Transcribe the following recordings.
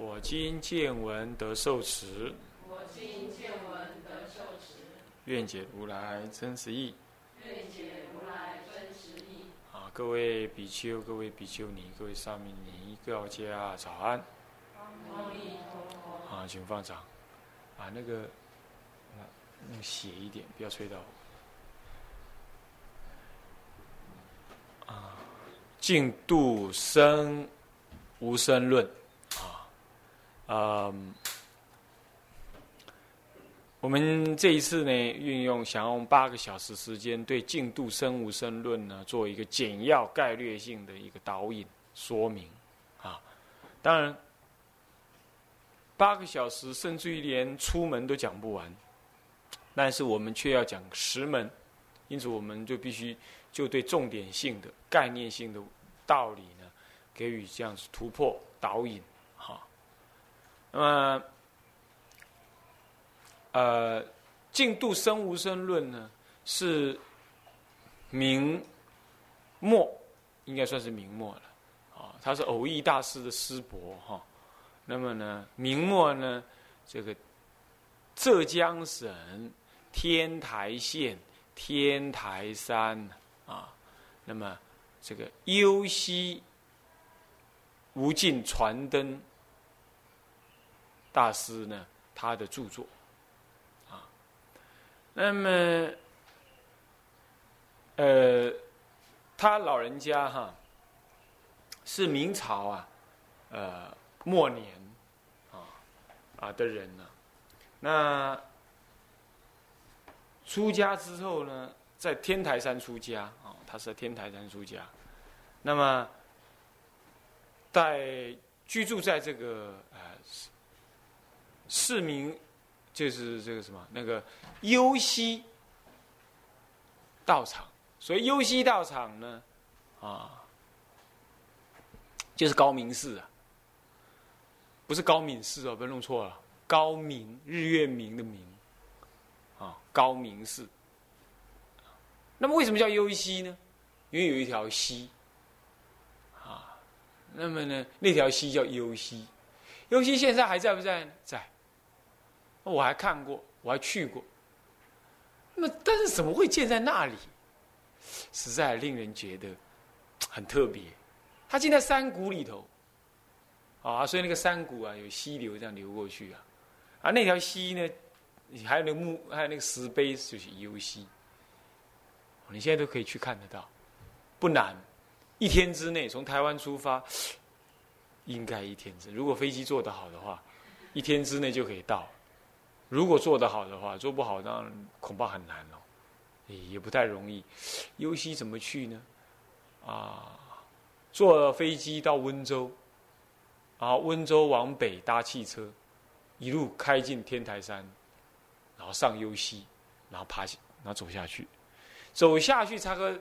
我今见闻得受持，我今见闻得受持，愿解如来真实义。愿解如来真实义。啊，各位比丘、各位比丘尼、各位沙弥尼、各位家早安。阿弥陀佛。啊，请放掌。啊，那个，啊，用斜一点，不要吹到我。啊，净度生无生论。嗯，我们这一次呢，运用想用八个小时时间，对净度生无生论呢，做一个简要概略性的一个导引说明。啊，当然。八个小时，甚至于连出门都讲不完，但是我们却要讲十门，因此我们就必须就对重点性的、概念性的道理呢，给予这样子突破导引，那么，呃，净度生无生论呢，是明末，应该算是明末了，啊，他是偶益大师的师伯，哈。那么呢，明末呢，这个浙江省天台县天台山啊，那么这个幽西无尽传灯大师呢，他的著作。啊，那么呃，他老人家哈是明朝啊，呃。末年，啊啊的人呢，那出家之后呢，在天台山出家啊，他是在天台山出家，那么在居住在这个市民，就是这个什么那个幽西道场，所以幽西道场呢，啊，就是高明寺啊。不是高敏寺哦，不要弄错了。高明日月明的明，啊，高明寺。那么为什么叫幽溪呢？因为有一条溪，啊，那么呢，那条溪叫幽溪。幽溪现在还在不在呢？在。我还看过，我还去过。那，但是怎么会建在那里？实在令人觉得很特别。它建在山谷里头。啊，所以那个山谷啊，有溪流这样流过去啊，啊，那条溪呢，还有那个木，还有那个石碑，就是幽溪。你现在都可以去看得到，不难，一天之内从台湾出发，应该一天之，如果飞机做得好的话，一天之内就可以到。如果做得好的话，做不好当然恐怕很难哦，也不太容易。尤溪怎么去呢？啊，坐飞机到温州。然后温州往北搭汽车，一路开进天台山，然后上幽溪，然后爬，然后走下去，走下去，差个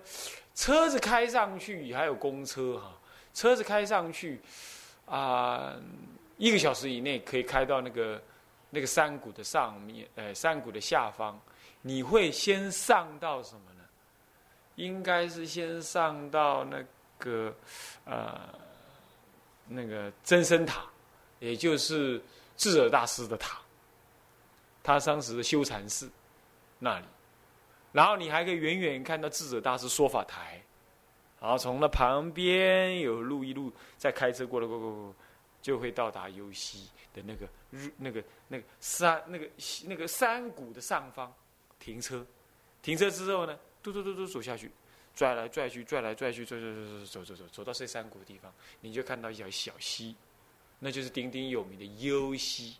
车子开上去，还有公车哈，车子开上去，啊，一个小时以内可以开到那个那个山谷的上面，呃，山谷的下方，你会先上到什么呢？应该是先上到那个，呃。那个真身塔，也就是智者大师的塔，他当时的修禅寺那里，然后你还可以远远看到智者大师说法台，然后从那旁边有路一路在开车过来过过过，就会到达幽溪的那个日那个那个山那个那个山谷的上方停车，停车之后呢，嘟嘟嘟嘟走下去。拽来拽去，拽来拽去，拽拽拽拽走走走，走到这山谷的地方，你就看到一条小溪，那就是鼎鼎有名的幽溪。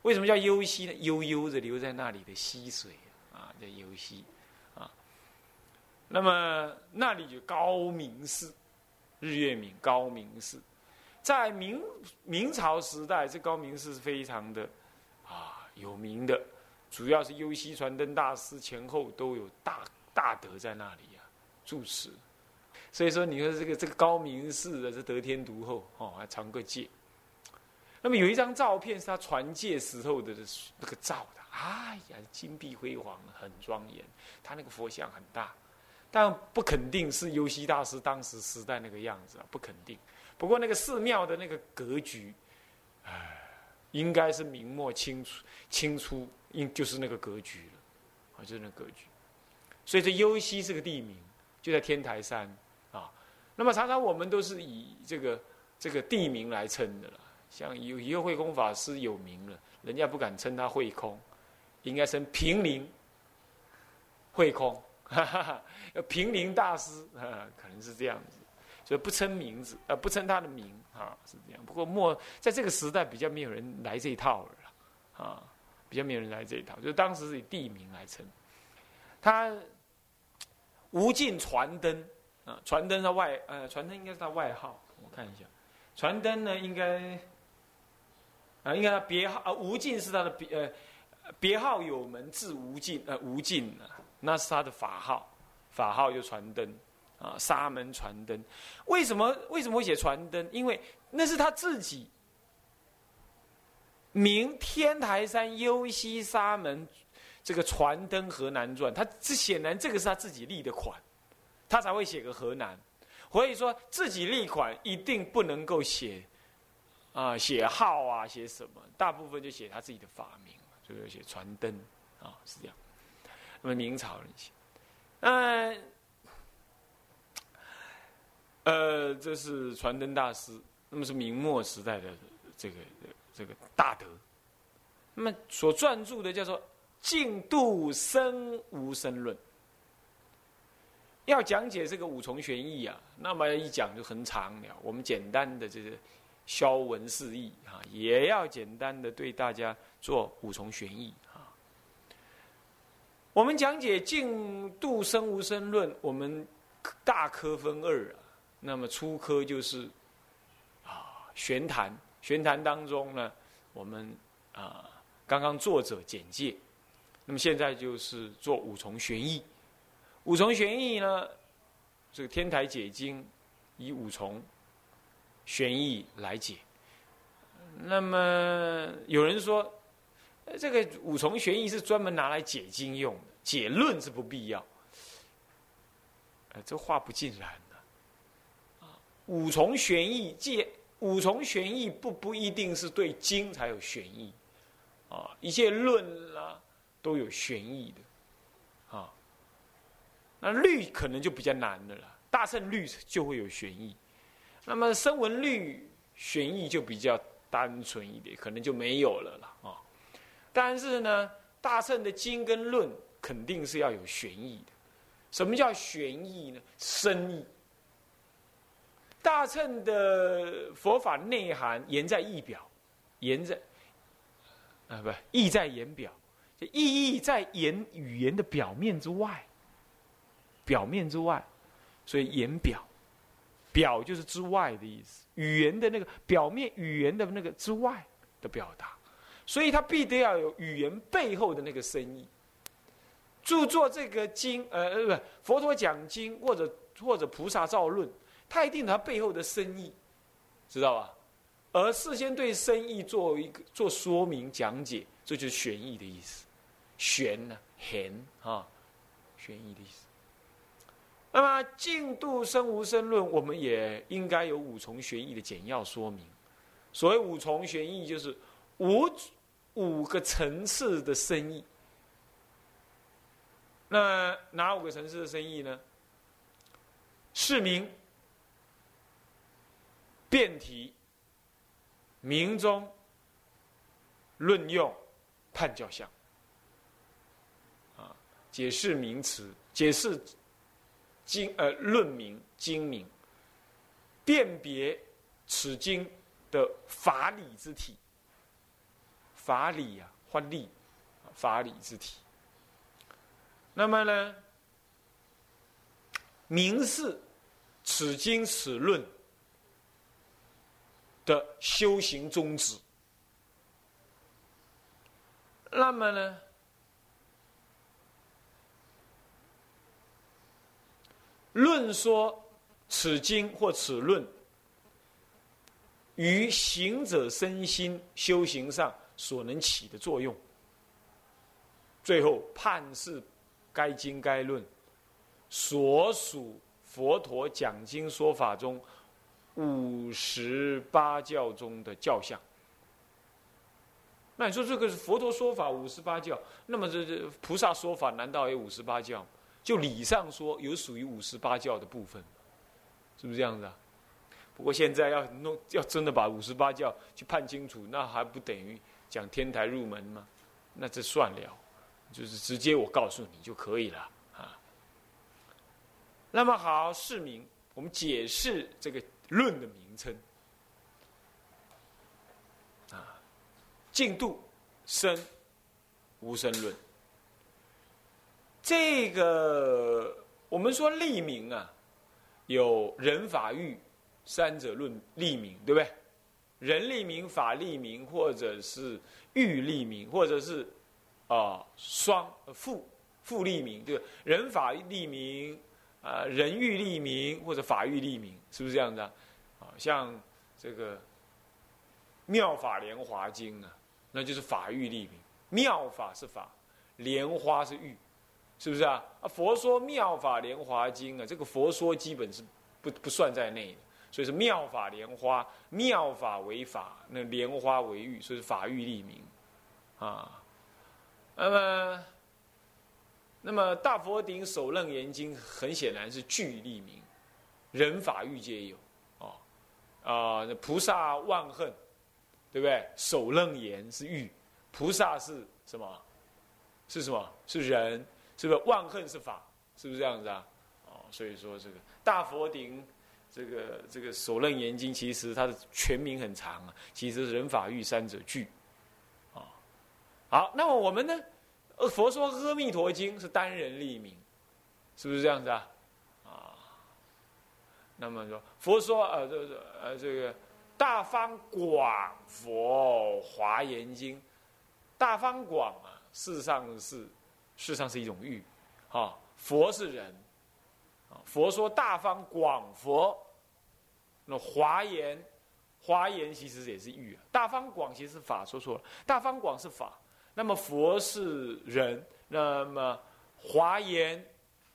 为什么叫幽溪呢？悠悠的流在那里的溪水啊，叫幽溪啊。那么那里有高明寺，日月明高明寺。在明明朝时代，这高明寺是非常的啊有名的，主要是优西传灯大师前后都有大大德在那里啊住持。所以说，你说这个这个高明寺的是得天独厚哦，还藏个戒。那么有一张照片是他传戒时候的那个照的，哎呀，金碧辉煌，很庄严。他那个佛像很大，但不肯定是优西大师当时时代那个样子啊，不肯定。不过那个寺庙的那个格局，哎，应该是明末清初清初，应就是那个格局了，啊，就是那格局。所以这优溪是个地名，就在天台山啊。那么常常我们都是以这个这个地名来称的了，像有一个慧空法师有名了，人家不敢称他慧空，应该称平林慧空，哈哈，平林大师啊，可能是这样子，所以不称名字，呃，不称他的名啊，是这样。不过末在这个时代比较没有人来这一套了，啊，比较没有人来这一套，就当时是以地名来称，他无尽传灯。啊，传灯的外，呃，传灯应该是他外号，我看一下，传灯呢应该，啊，应该他别号啊，无尽是他的别，呃，别号有门字无尽，呃，无尽，那是他的法号，法号就传灯，啊，沙门传灯，为什么为什么会写传灯？因为那是他自己名天台山幽西沙门这个传灯河南传，他这显然这个是他自己立的款。他才会写个河南，所以说自己立款一定不能够写，啊，写号啊，写什么？大部分就写他自己的法名，就是写传灯啊，是这样。那么明朝人写，嗯，这是传灯大师，那么是明末时代的这个这个大德，那么所撰著的叫做《净度生无生论》。要讲解这个五重玄义啊，那么一讲就很长了。我们简单的这个消文释义啊，也要简单的对大家做五重玄义啊。我们讲解净度生无生论，我们大科分二啊。那么初科就是啊玄谈，玄谈当中呢，我们啊刚刚作者简介，那么现在就是做五重玄义。五重玄义呢？这个天台解经以五重玄义来解。那么有人说，这个五重玄义是专门拿来解经用的，解论是不必要。呃，这话不尽然。五重玄义即五重玄义不不一定是对经才有玄义，啊，一切论啦都有玄义的。啊那律可能就比较难的了，大乘律就会有玄义，那么声闻律玄义就比较单纯一点，可能就没有了了啊。但是呢，大乘的经跟论肯定是要有玄义的。什么叫玄义呢？深义。大乘的佛法内涵言在意表，言在啊不意在言表，就意义在言语言的表面之外。表面之外，所以言表，表就是之外的意思。语言的那个表面语言的那个之外的表达，所以它必得要有语言背后的那个深意。著作这个经，呃呃不，佛陀讲经或者或者菩萨造论，它一定它背后的深意，知道吧？而事先对深意做一个做说明讲解，这就是玄义的意思。玄呢，玄啊，玄义的意思。那么《净度生无生论》，我们也应该有五重玄义的简要说明。所谓五重玄义，就是五五个层次的深意。那哪五个层次的深意呢？是名、辩题、明中、论用、判教相。啊，解释名词，解释。经呃论明经明，辨别此经的法理之体，法理呀，或理，法理之体。那么呢，明示此经此论的修行宗旨。那么呢，论说此经或此论于行者身心修行上所能起的作用，最后判是该经该论所属佛陀讲经说法中五十八教中的教相。那你说这个是佛陀说法五十八教，那么这这菩萨说法难道也五十八教？就理上说有属于五十八教的部分，是不是这样子啊？不过现在要弄要真的把五十八教去判清楚，那还不等于讲天台入门吗？那这算了，就是直接我告诉你就可以了啊。那么好，市民，我们解释这个论的名称啊。净度生无生论，这个我们说立名啊，有人法欲三者论立名，对不对？人立名、法立名，或者是欲立名，或者是啊双复复立名，对人法立名啊，人欲立名，或者法欲立名，是不是这样的？啊，像这个《妙法莲华经》啊。那就是法欲立名，妙法是法，莲花是欲，是不是啊？啊，佛说妙法莲华经啊，这个佛说基本是不不算在内的，所以是妙法莲花，妙法为法，那莲花为欲，所以是法欲立名，啊，那么，那么大佛顶首楞严经很显然是具立名，人法欲皆有，啊，菩萨万恨。对不对？首楞严是欲，菩萨是什么？是什么？是人，是不是？万恨是法，是不是这样子啊？哦，所以说这个大佛顶，这个这个首楞严经，其实它的全名很长啊，其实是人法欲三者具，啊，好，那么我们呢？佛说阿弥陀经是单人立名，是不是这样子？啊，那么说佛说呃这个呃这个。大方广佛华严经，大方广啊，事实上是，事实上是一种欲，啊，佛是人，啊，佛说大方广佛，那华严，华严其实也是欲啊，大方广其实是法，说错了，大方广是法，那么佛是人，那么华严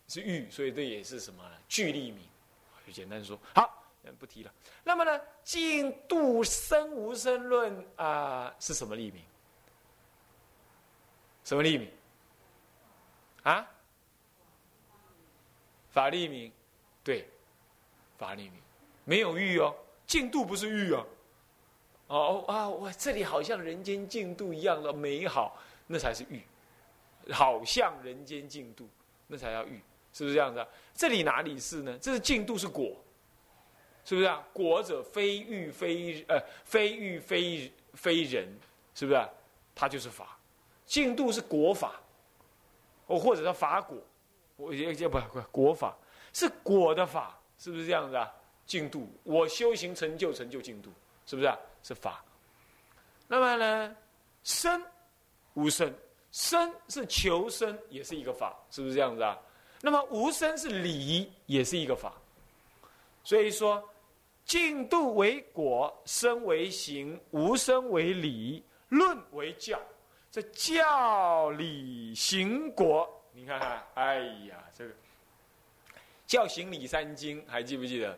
是欲，所以这也是什么呢？具立名，就简单说，好。不提了。那么呢，净度生无生论啊，是什么立名？什么立名？啊？法立名，对，法立名，没有欲哦，净度不是欲哦。哦啊，我这里好像人间净度一样的美好，那才是欲。好像人间净度，那才叫欲，是不是这样子？这里哪里是呢？这是净度是果。是不是啊？果者非欲非呃非欲非非人，是不是？啊？它就是法，净度是果法，哦，或者叫法果，我也叫不不果法是果的法，是不是这样子啊？净度，我修行成就成就净度，是不是啊？是法。那么呢，生无生，生是求生，也是一个法，是不是这样子啊？那么无生是理，也是一个法，所以说。净度为果，身为行，无生为理，论为教。这教理行果，你看看，哎呀，这个教行理三经还记不记得？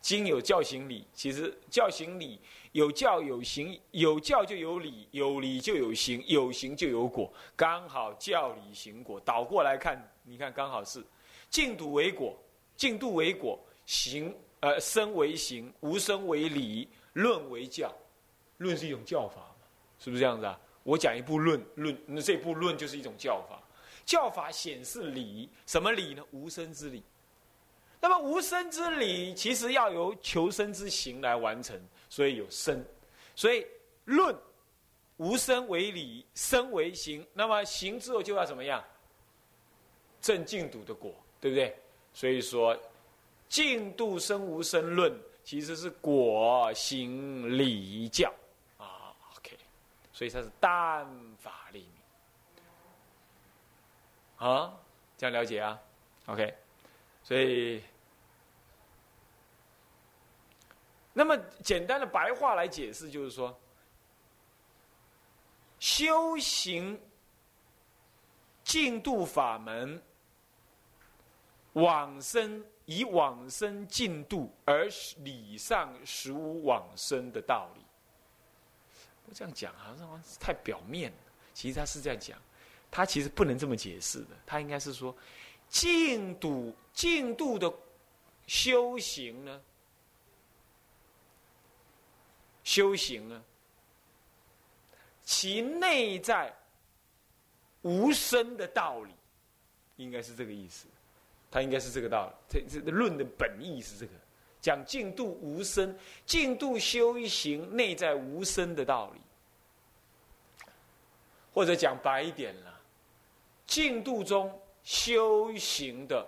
经有教行理，其实教行理有教有行，有教就有理，有理就有行，有行就有果，刚好教理行果倒过来看，你看刚好是净土为果，净度为果，行。呃，生为行，无生为理，论为教，论是一种教法嘛，是不是这样子啊？我讲一部论，论那这部论就是一种教法，教法显示理，什么理呢？无生之理。那么无生之理，其实要由求生之行来完成，所以有生，所以论无生为理，生为行，那么行之后就要怎么样？正净土的果，对不对？所以说。净度生无生论，其实是果行礼教啊。OK，所以它是单法立名啊，这样了解啊？OK，所以那么简单的白话来解释，就是说修行净度法门。往生以往生进度，而理上实无往生的道理。我这样讲好像太表面了。其实他是这样讲，他其实不能这么解释的。他应该是说，进度进度的修行呢，修行呢，其内在无生的道理，应该是这个意思。他应该是这个道理，这这论的本意是这个，讲净度无生，净度修行内在无生的道理，或者讲白一点了，净度中修行的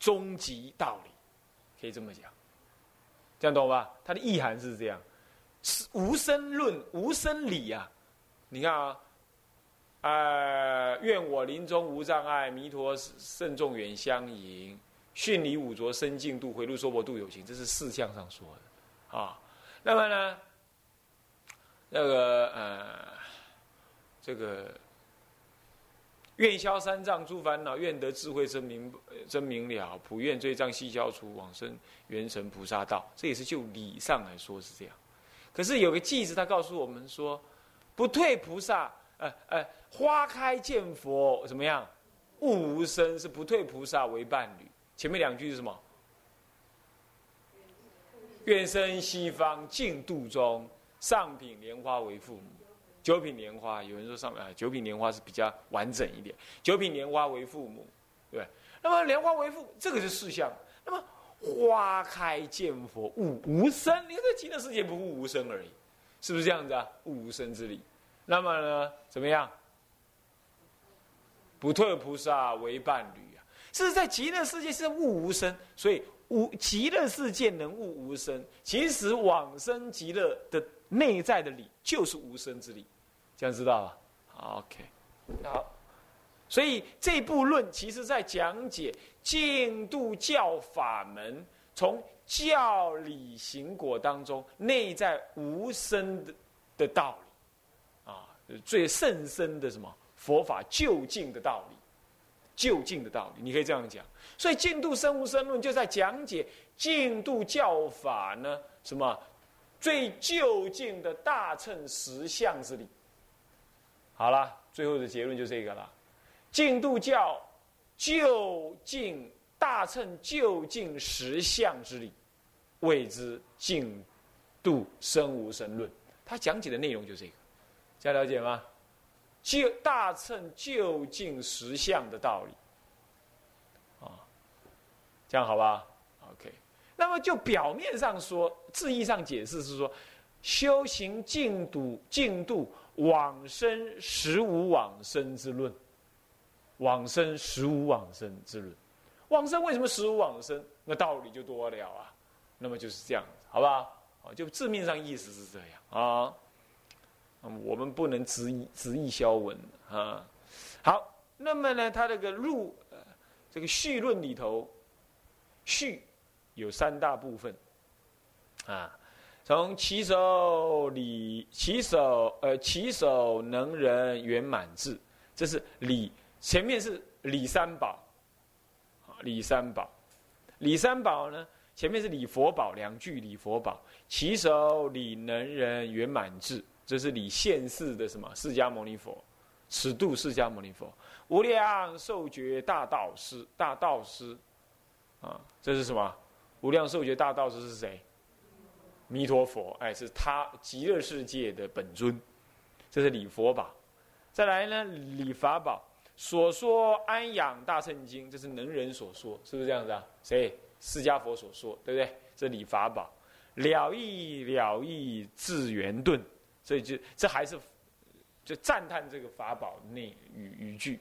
终极道理，可以这么讲，这样懂吧？它的意涵是这样，是无生论、无生理啊，你看啊。呃，愿我临终无障碍，弥陀慎重远相迎，训离五浊生净度，回路娑婆度有情，这是四项上说的啊。那么呢，那个呃，这个愿消三障诸烦恼，愿得智慧真明真明了，普愿罪障悉消除，往生圆成菩萨道。这也是就理上来说是这样。可是有个句子，他告诉我们说，不退菩萨。呃呃，花开见佛怎么样？悟无声是不退菩萨为伴侣。前面两句是什么？愿生西方净土中，上品莲花为父母。九品莲花，有人说上啊，九品莲花是比较完整一点。九品莲花为父母，对。那么莲花为父，这个是事项。那么花开见佛悟无声，你看这极乐世界不悟无声而已，是不是这样子啊？悟无声之理。那么呢，怎么样？不退菩萨为伴侣啊！是在极乐世界是悟无生，所以无极乐世界能悟无生。其实往生极乐的内在的理就是无生之理，这样知道吧？OK，好。所以这部论其实在讲解净度教法门，从教理行果当中内在无生的的道理。最甚深的什么佛法究竟的道理，究竟的道理，你可以这样讲。所以《净度生无生论》就在讲解净度教法呢，什么最究竟的大乘实相之理。好了，最后的结论就这个了：净度教究竟大乘究竟实相之理，谓之净度生无生论。他讲解的内容就这个。大家了解吗？就大乘究竟实相的道理，啊，这样好吧？OK。那么就表面上说，字义上解释是说，修行净土净度往生实无往生之论，往生实无往生之论，往生为什么实无往生？那道理就多了啊。那么就是这样子，好吧？啊，就字面上意思是这样啊。我们不能执意执意消文啊。好，那么呢，他这个入这个序论里头，序有三大部分啊。从起手礼，起手呃起手能人圆满智，这是礼。前面是李三宝，李三宝，李三宝呢，前面是礼佛宝两句，礼佛宝，起手礼能人圆满智。这是你现世的什么？释迦牟尼佛，此度释迦牟尼佛，无量寿觉大道师，大道师，啊，这是什么？无量寿觉大道师是谁？弥陀佛，哎，是他极乐世界的本尊。这是礼佛宝。再来呢，礼法宝所说安养大乘经，这是能人所说，是不是这样子啊？谁？释迦佛所说，对不对？这礼法宝了义了义智圆顿。所以就这还是就赞叹这个法宝内语语句，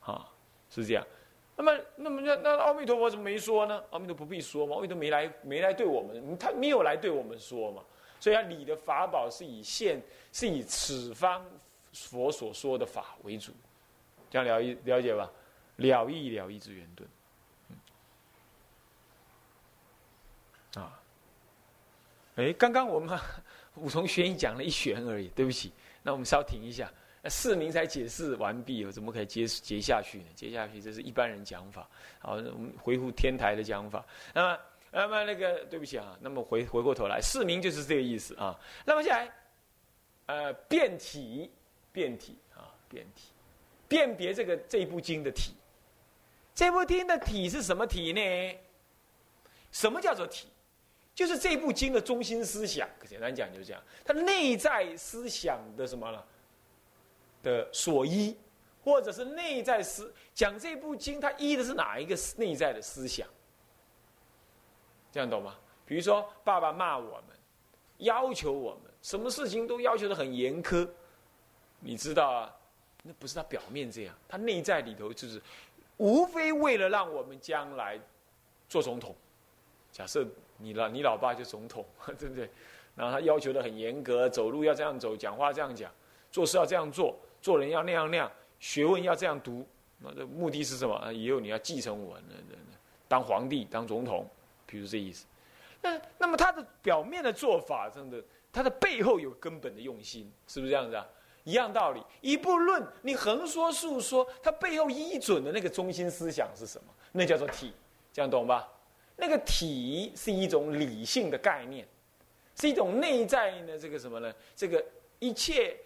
啊，是这样。那么，那么那那阿弥陀佛怎么没说呢？阿弥陀不必说嘛，阿弥陀没来没来对我们，他没有来对我们说嘛。所以，他理的法宝是以现是以此方佛所说的法为主，这样了了解吧？了义了义之圆顿。啊，哎，刚刚我们五重玄义讲了一玄而已，对不起，那我们稍停一下。那四名才解释完毕，我怎么可以接接下去呢？接下去这是一般人讲法，好，我们回复天台的讲法。那么，那么那个对不起啊，那么回回过头来，四名就是这个意思啊。那么下来，呃，辨体，辨体啊，辨体，辨别这个这部经的体。这部经的体是什么体呢？什么叫做体？就是这部经的中心思想。简单讲就是这样，它内在思想的什么了？的所依，或者是内在思讲这部经，它依的是哪一个内在的思想？这样懂吗？比如说，爸爸骂我们，要求我们，什么事情都要求的很严苛，你知道啊？那不是他表面这样，他内在里头就是，无非为了让我们将来做总统。假设你老你老爸就总统，对不对？然后他要求的很严格，走路要这样走，讲话这样讲，做事要这样做。做人要那样那样，学问要这样读，那这目的是什么？以后你要继承我，那那当皇帝、当总统，比如这意思。那那么他的表面的做法，真的，他的背后有根本的用心，是不是这样子啊？一样道理，一部论你横说竖说，他背后依准的那个中心思想是什么？那叫做体，这样懂吧？那个体是一种理性的概念，是一种内在的这个什么呢？这个一切。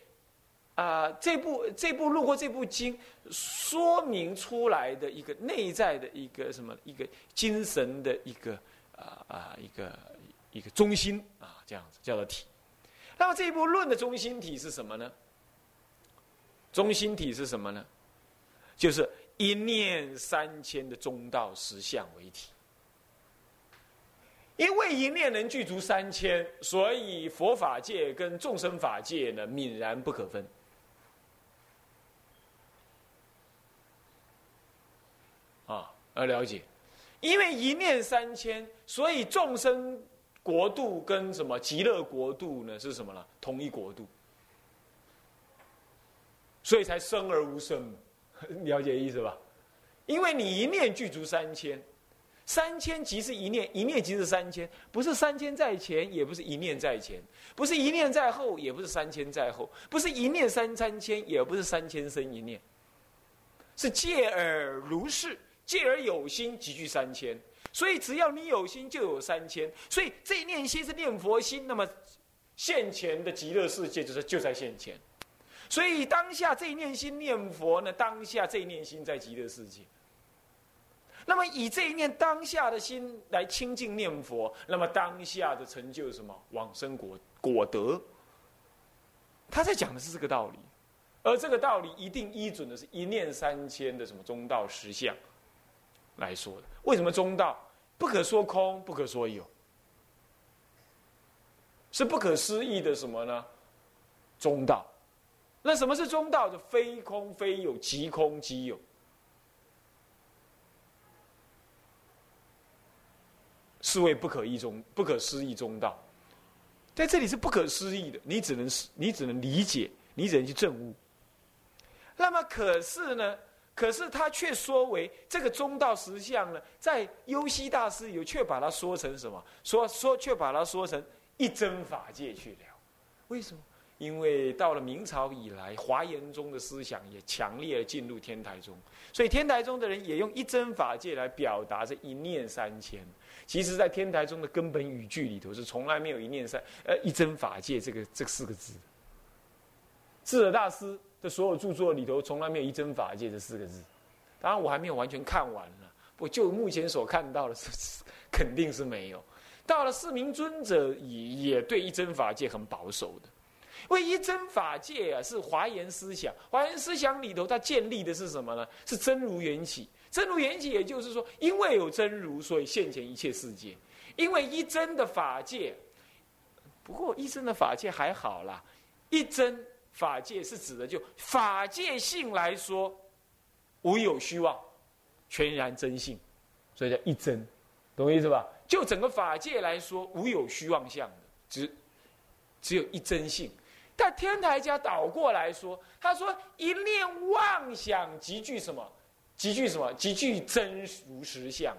啊，这部这部路过这部经，说明出来的一个内在的一个什么一个精神的一个啊啊一个一个中心啊，这样子叫做体。那么这一部论的中心体是什么呢？中心体是什么呢？就是一念三千的中道实相为体。因为一念能具足三千，所以佛法界跟众生法界呢，泯然不可分。啊，要了解，因为一念三千，所以众生国度跟什么极乐国度呢？是什么呢？同一国度，所以才生而无生，了解意思吧？因为你一念具足三千，三千即是一念，一念即是三千，不是三千在前，也不是一念在前，不是一念在后，也不是三千在后，不是一念三三千，也不是三千生一念，是借而如是。借而有心，集聚三千。所以只要你有心，就有三千。所以这一念心是念佛心，那么现前的极乐世界就是就在现前。所以当下这一念心念佛呢，当下这一念心在极乐世界。那么以这一念当下的心来清净念佛，那么当下的成就什么往生果果德？他在讲的是这个道理，而这个道理一定依准的是一念三千的什么中道实相。来说的，为什么中道不可说空，不可说有，是不可思议的什么呢？中道，那什么是中道？就非空非有，即空即有，是谓不可意中不可思议中道，在这里是不可思议的，你只能你只能理解，你只能去证悟。那么可是呢？可是他却说为这个中道实相呢，在优西大师有却把它说成什么？说说却把它说成一真法界去了。为什么？因为到了明朝以来，华严宗的思想也强烈的进入天台宗，所以天台宗的人也用一真法界来表达这一念三千。其实，在天台宗的根本语句里头，是从来没有一念三呃一真法界这个这四个字。智者大师。的所有著作里头，从来没有“一真法界”这四个字。当然，我还没有完全看完呢。我就目前所看到的，是肯定是没有。到了四明尊者，也也对一真法界很保守的。为一真法界啊，是华严思想。华严思想里头，它建立的是什么呢？是真如缘起。真如缘起，也就是说，因为有真如，所以现前一切世界。因为一真的法界，不过一真的法界还好啦，一真。法界是指的，就法界性来说，无有虚妄，全然真性，所以叫一真，懂我意思吧？就整个法界来说，无有虚妄相的，只只有一真性。但天台家倒过来说，他说一念妄想即具什么？即具什么？即具真如实相。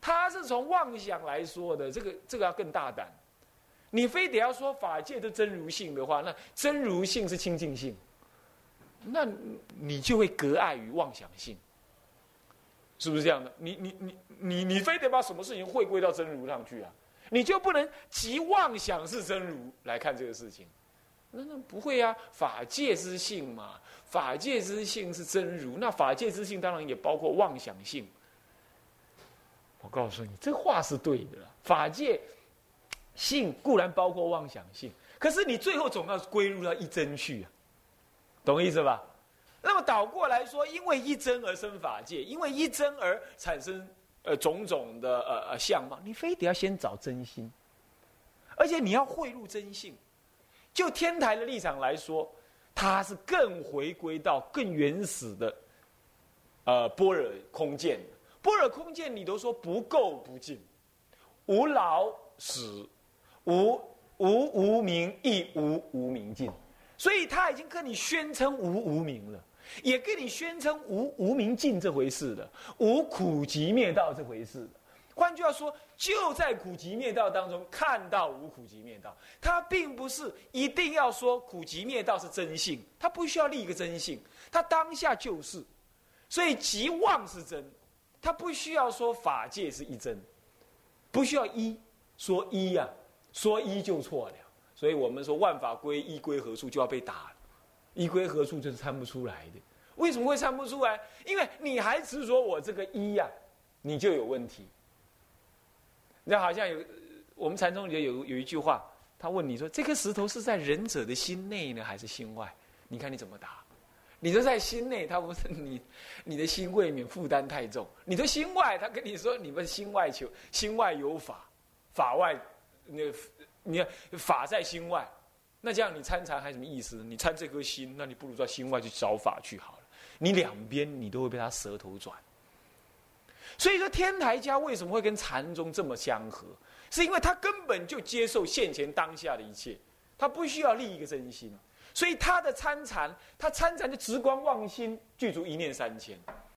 他是从妄想来说的，这个这个要更大胆。你非得要说法界的真如性的话，那真如性是清净性，那你就会隔碍于妄想性，是不是这样的？你你你你你非得把什么事情回归到真如上去啊？你就不能即妄想是真如来看这个事情？那那不会啊，法界之性嘛，法界之性是真如，那法界之性当然也包括妄想性。我告诉你，这话是对的。法界性固然包括妄想性，可是你最后总要归入到一真去啊，懂意思吧？那么倒过来说，因为一真而生法界，因为一真而产生呃种种的呃呃相貌，你非得要先找真心，而且你要汇入真性。就天台的立场来说，它是更回归到更原始的呃般若空见。般若空见你都说不垢不净，无老死，无无无明，亦无无明尽。所以他已经跟你宣称无无明了，也跟你宣称无无明尽这回事了，无苦集灭道这回事了。换句话说，就在苦集灭道当中看到无苦集灭道，他并不是一定要说苦集灭道是真性，他不需要立一个真性，他当下就是。所以即妄是真。他不需要说法界是一真，不需要一说一呀，说一就错了。所以我们说万法归一归何处就要被打，一归何处就是参不出来的。为什么会参不出来？因为你还执着我这个一呀，你就有问题。那好像有我们禅宗里有有一句话，他问你说：这颗石头是在仁者的心内呢，还是心外？你看你怎么答？你说在心内，他不是你，你的心未免负担太重。你说心外，他跟你说你们心外求，心外有法，法外那你看法在心外，那这样你参禅还什么意思？你参这颗心，那你不如到心外去找法去好了。你两边你都会被他舌头转。所以说天台家为什么会跟禅宗这么相合？是因为他根本就接受现前当下的一切，他不需要立一个真心。所以他的参禅，他参禅就直观妄心具足一念三千，